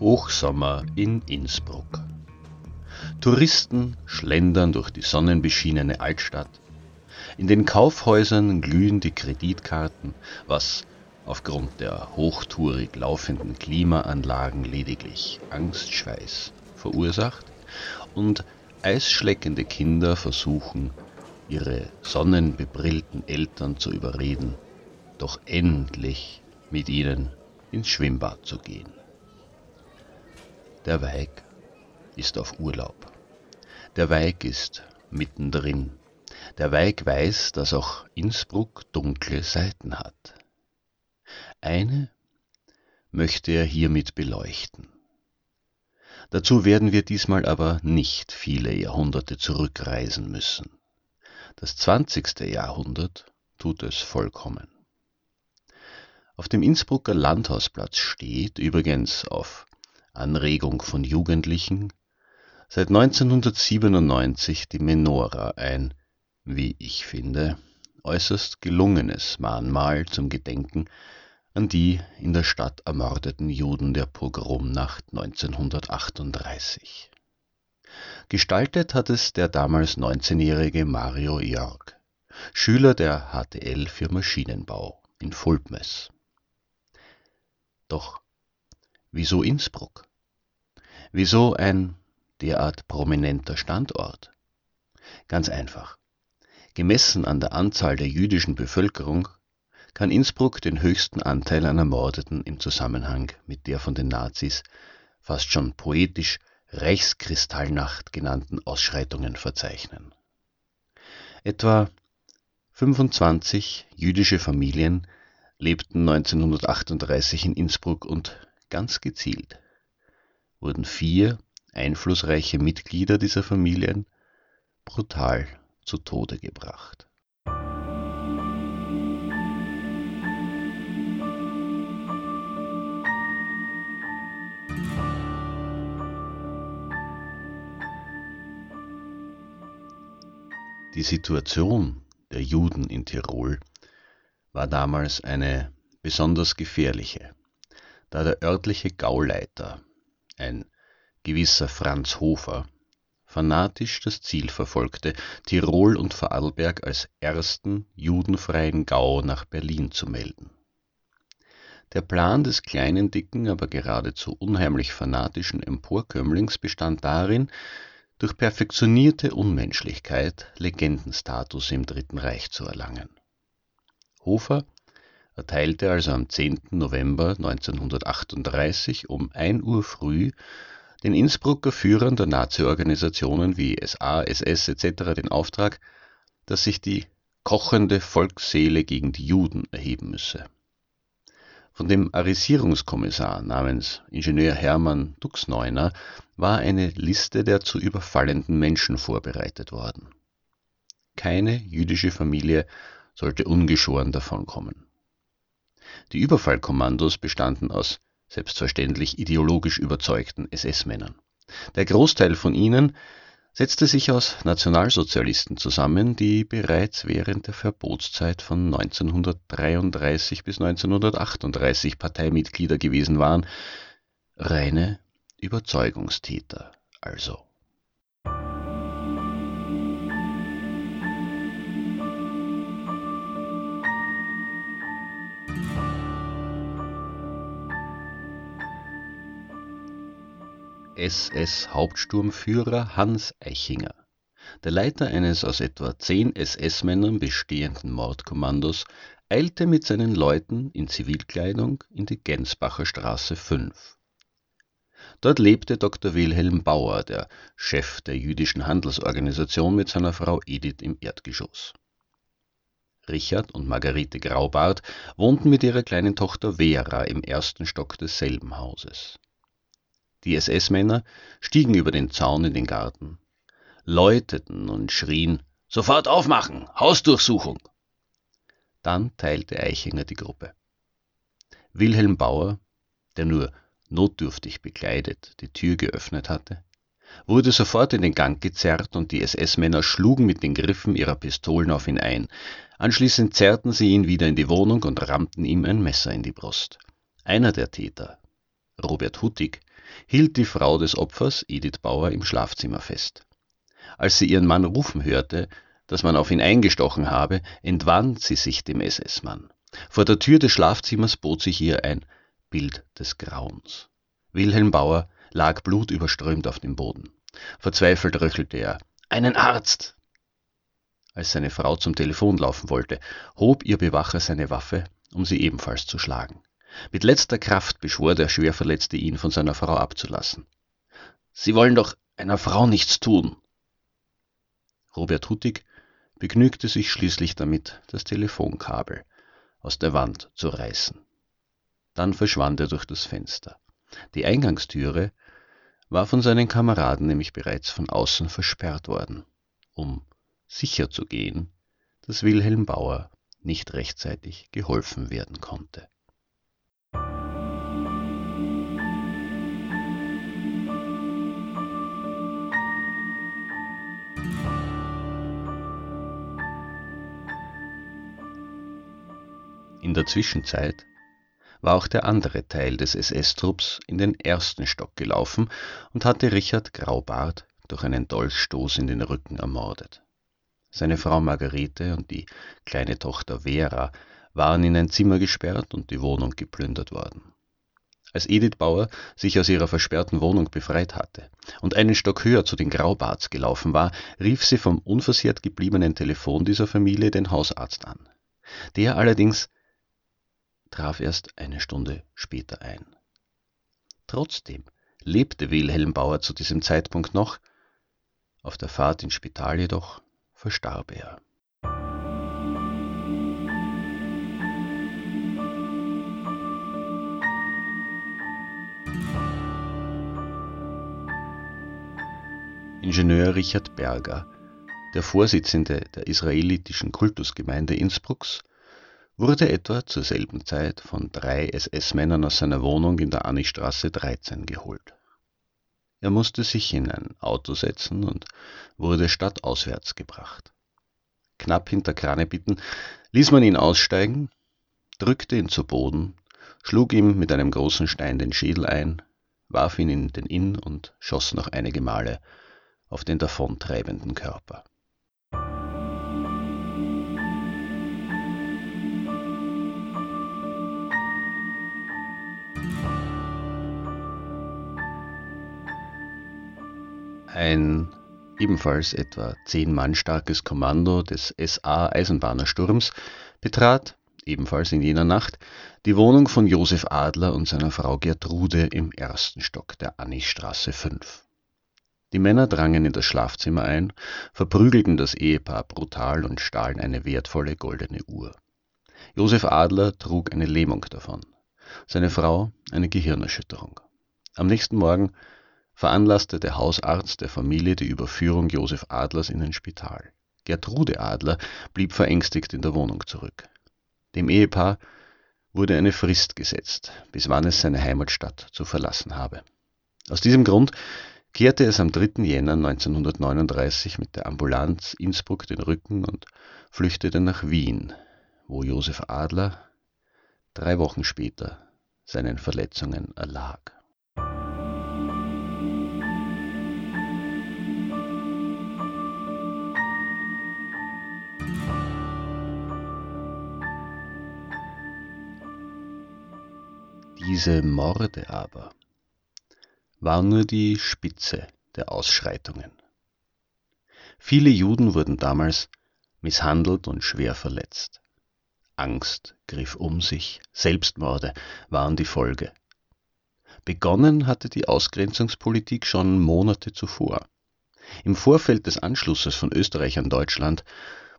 Hochsommer in Innsbruck. Touristen schlendern durch die sonnenbeschienene Altstadt. In den Kaufhäusern glühen die Kreditkarten, was aufgrund der hochtourig laufenden Klimaanlagen lediglich Angstschweiß verursacht und eisschleckende Kinder versuchen, ihre sonnenbebrillten Eltern zu überreden, doch endlich mit ihnen ins Schwimmbad zu gehen. Der Weig ist auf Urlaub. Der Weig ist mittendrin. Der Weig weiß, dass auch Innsbruck dunkle Seiten hat. Eine möchte er hiermit beleuchten. Dazu werden wir diesmal aber nicht viele Jahrhunderte zurückreisen müssen. Das 20. Jahrhundert tut es vollkommen. Auf dem Innsbrucker Landhausplatz steht, übrigens auf Anregung von Jugendlichen, seit 1997 die Menora ein, wie ich finde, äußerst gelungenes Mahnmal zum Gedenken an die in der Stadt ermordeten Juden der Pogromnacht 1938. Gestaltet hat es der damals 19-jährige Mario Jörg, Schüler der HTL für Maschinenbau in Fulpmes. Doch wieso Innsbruck? Wieso ein derart prominenter Standort? Ganz einfach. Gemessen an der Anzahl der jüdischen Bevölkerung kann Innsbruck den höchsten Anteil an Ermordeten im Zusammenhang mit der von den Nazis fast schon poetisch Reichskristallnacht genannten Ausschreitungen verzeichnen. Etwa 25 jüdische Familien lebten 1938 in Innsbruck und ganz gezielt wurden vier einflussreiche Mitglieder dieser Familien brutal zu Tode gebracht. Die Situation der Juden in Tirol war damals eine besonders gefährliche, da der örtliche Gauleiter ein gewisser Franz Hofer, fanatisch das Ziel verfolgte, Tirol und Vorarlberg als ersten judenfreien Gau nach Berlin zu melden. Der Plan des kleinen, dicken, aber geradezu unheimlich fanatischen Emporkömmlings bestand darin, durch perfektionierte Unmenschlichkeit Legendenstatus im Dritten Reich zu erlangen. Hofer erteilte also am 10. November 1938 um 1 Uhr früh den Innsbrucker Führern der Nazi-Organisationen wie SA, SS etc. den Auftrag, dass sich die kochende Volksseele gegen die Juden erheben müsse. Von dem Arisierungskommissar namens Ingenieur Hermann Duxneuner war eine Liste der zu überfallenden Menschen vorbereitet worden. Keine jüdische Familie sollte ungeschoren davonkommen. Die Überfallkommandos bestanden aus selbstverständlich ideologisch überzeugten SS-Männern. Der Großteil von ihnen setzte sich aus Nationalsozialisten zusammen, die bereits während der Verbotszeit von 1933 bis 1938 Parteimitglieder gewesen waren, reine Überzeugungstäter also. SS-Hauptsturmführer Hans Eichinger. Der Leiter eines aus etwa zehn SS-Männern bestehenden Mordkommandos eilte mit seinen Leuten in Zivilkleidung in die Gensbacher Straße 5. Dort lebte Dr. Wilhelm Bauer, der Chef der jüdischen Handelsorganisation, mit seiner Frau Edith im Erdgeschoss. Richard und Margarete Graubart wohnten mit ihrer kleinen Tochter Vera im ersten Stock desselben Hauses. Die SS-Männer stiegen über den Zaun in den Garten, läuteten und schrien Sofort aufmachen, Hausdurchsuchung. Dann teilte Eichinger die Gruppe. Wilhelm Bauer, der nur notdürftig bekleidet die Tür geöffnet hatte, wurde sofort in den Gang gezerrt und die SS-Männer schlugen mit den Griffen ihrer Pistolen auf ihn ein. Anschließend zerrten sie ihn wieder in die Wohnung und rammten ihm ein Messer in die Brust. Einer der Täter, Robert Huttig, hielt die Frau des Opfers, Edith Bauer, im Schlafzimmer fest. Als sie ihren Mann rufen hörte, dass man auf ihn eingestochen habe, entwand sie sich dem SS-Mann. Vor der Tür des Schlafzimmers bot sich ihr ein Bild des Grauens. Wilhelm Bauer lag blutüberströmt auf dem Boden. Verzweifelt röchelte er. Einen Arzt! Als seine Frau zum Telefon laufen wollte, hob ihr Bewacher seine Waffe, um sie ebenfalls zu schlagen. Mit letzter Kraft beschwor der Schwerverletzte ihn, von seiner Frau abzulassen. Sie wollen doch einer Frau nichts tun. Robert Huttig begnügte sich schließlich damit, das Telefonkabel aus der Wand zu reißen. Dann verschwand er durch das Fenster. Die Eingangstüre war von seinen Kameraden nämlich bereits von außen versperrt worden, um sicher zu gehen, dass Wilhelm Bauer nicht rechtzeitig geholfen werden konnte. In der Zwischenzeit war auch der andere Teil des SS-Trupps in den ersten Stock gelaufen und hatte Richard Graubart durch einen Dolchstoß in den Rücken ermordet. Seine Frau Margarete und die kleine Tochter Vera waren in ein Zimmer gesperrt und die Wohnung geplündert worden. Als Edith Bauer sich aus ihrer versperrten Wohnung befreit hatte und einen Stock höher zu den Graubarts gelaufen war, rief sie vom unversehrt gebliebenen Telefon dieser Familie den Hausarzt an. Der allerdings traf erst eine Stunde später ein. Trotzdem lebte Wilhelm Bauer zu diesem Zeitpunkt noch, auf der Fahrt ins Spital jedoch verstarb er. Ingenieur Richard Berger, der Vorsitzende der israelitischen Kultusgemeinde Innsbrucks, wurde etwa zur selben Zeit von drei SS-Männern aus seiner Wohnung in der Annichstraße 13 geholt. Er musste sich in ein Auto setzen und wurde stadtauswärts gebracht. Knapp hinter Kranebitten ließ man ihn aussteigen, drückte ihn zu Boden, schlug ihm mit einem großen Stein den Schädel ein, warf ihn in den Inn und schoss noch einige Male auf den davontreibenden Körper. Ein ebenfalls etwa zehn Mann starkes Kommando des SA-Eisenbahnersturms betrat, ebenfalls in jener Nacht, die Wohnung von Josef Adler und seiner Frau Gertrude im ersten Stock der Annichstraße 5. Die Männer drangen in das Schlafzimmer ein, verprügelten das Ehepaar brutal und stahlen eine wertvolle goldene Uhr. Josef Adler trug eine Lähmung davon, seine Frau eine Gehirnerschütterung. Am nächsten Morgen veranlasste der Hausarzt der Familie die Überführung Josef Adlers in ein Spital. Gertrude Adler blieb verängstigt in der Wohnung zurück. Dem Ehepaar wurde eine Frist gesetzt, bis wann es seine Heimatstadt zu verlassen habe. Aus diesem Grund kehrte es am 3. Jänner 1939 mit der Ambulanz Innsbruck den Rücken und flüchtete nach Wien, wo Josef Adler drei Wochen später seinen Verletzungen erlag. Diese Morde aber war nur die Spitze der Ausschreitungen. Viele Juden wurden damals misshandelt und schwer verletzt. Angst griff um sich, Selbstmorde waren die Folge. Begonnen hatte die Ausgrenzungspolitik schon Monate zuvor. Im Vorfeld des Anschlusses von Österreich an Deutschland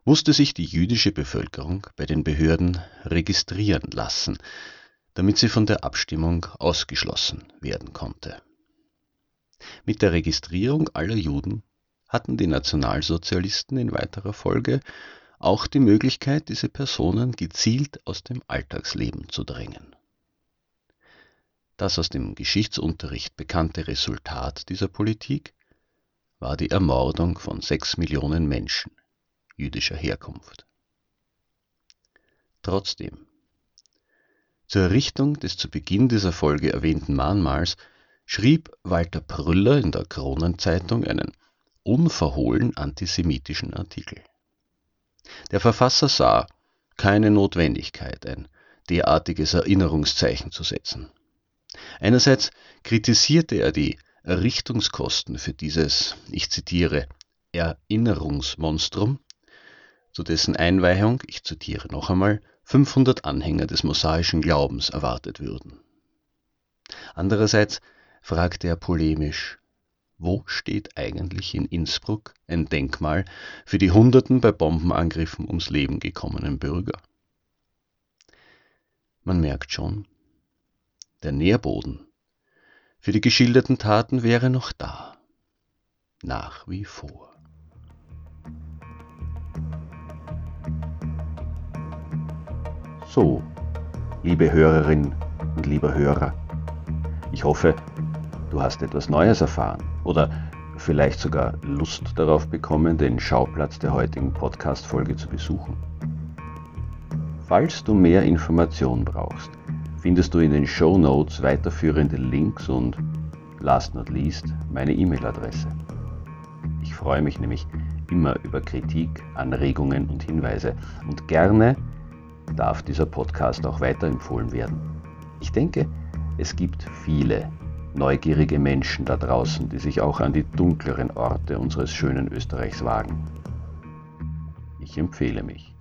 musste sich die jüdische Bevölkerung bei den Behörden registrieren lassen, damit sie von der Abstimmung ausgeschlossen werden konnte. Mit der Registrierung aller Juden hatten die Nationalsozialisten in weiterer Folge auch die Möglichkeit, diese Personen gezielt aus dem Alltagsleben zu drängen. Das aus dem Geschichtsunterricht bekannte Resultat dieser Politik war die Ermordung von sechs Millionen Menschen jüdischer Herkunft. Trotzdem, zur Errichtung des zu Beginn dieser Folge erwähnten Mahnmals schrieb Walter Prüller in der Kronenzeitung einen unverhohlen antisemitischen Artikel. Der Verfasser sah keine Notwendigkeit, ein derartiges Erinnerungszeichen zu setzen. Einerseits kritisierte er die Errichtungskosten für dieses, ich zitiere, Erinnerungsmonstrum, zu dessen Einweihung, ich zitiere noch einmal, 500 Anhänger des mosaischen Glaubens erwartet würden. Andererseits fragte er polemisch, wo steht eigentlich in Innsbruck ein Denkmal für die Hunderten bei Bombenangriffen ums Leben gekommenen Bürger? Man merkt schon, der Nährboden für die geschilderten Taten wäre noch da, nach wie vor. So, liebe Hörerin und lieber Hörer, ich hoffe, du hast etwas Neues erfahren oder vielleicht sogar Lust darauf bekommen, den Schauplatz der heutigen Podcast-Folge zu besuchen. Falls du mehr Informationen brauchst, findest du in den Show Notes weiterführende Links und, last not least, meine E-Mail-Adresse. Ich freue mich nämlich immer über Kritik, Anregungen und Hinweise und gerne darf dieser Podcast auch weiterempfohlen werden. Ich denke, es gibt viele neugierige Menschen da draußen, die sich auch an die dunkleren Orte unseres schönen Österreichs wagen. Ich empfehle mich.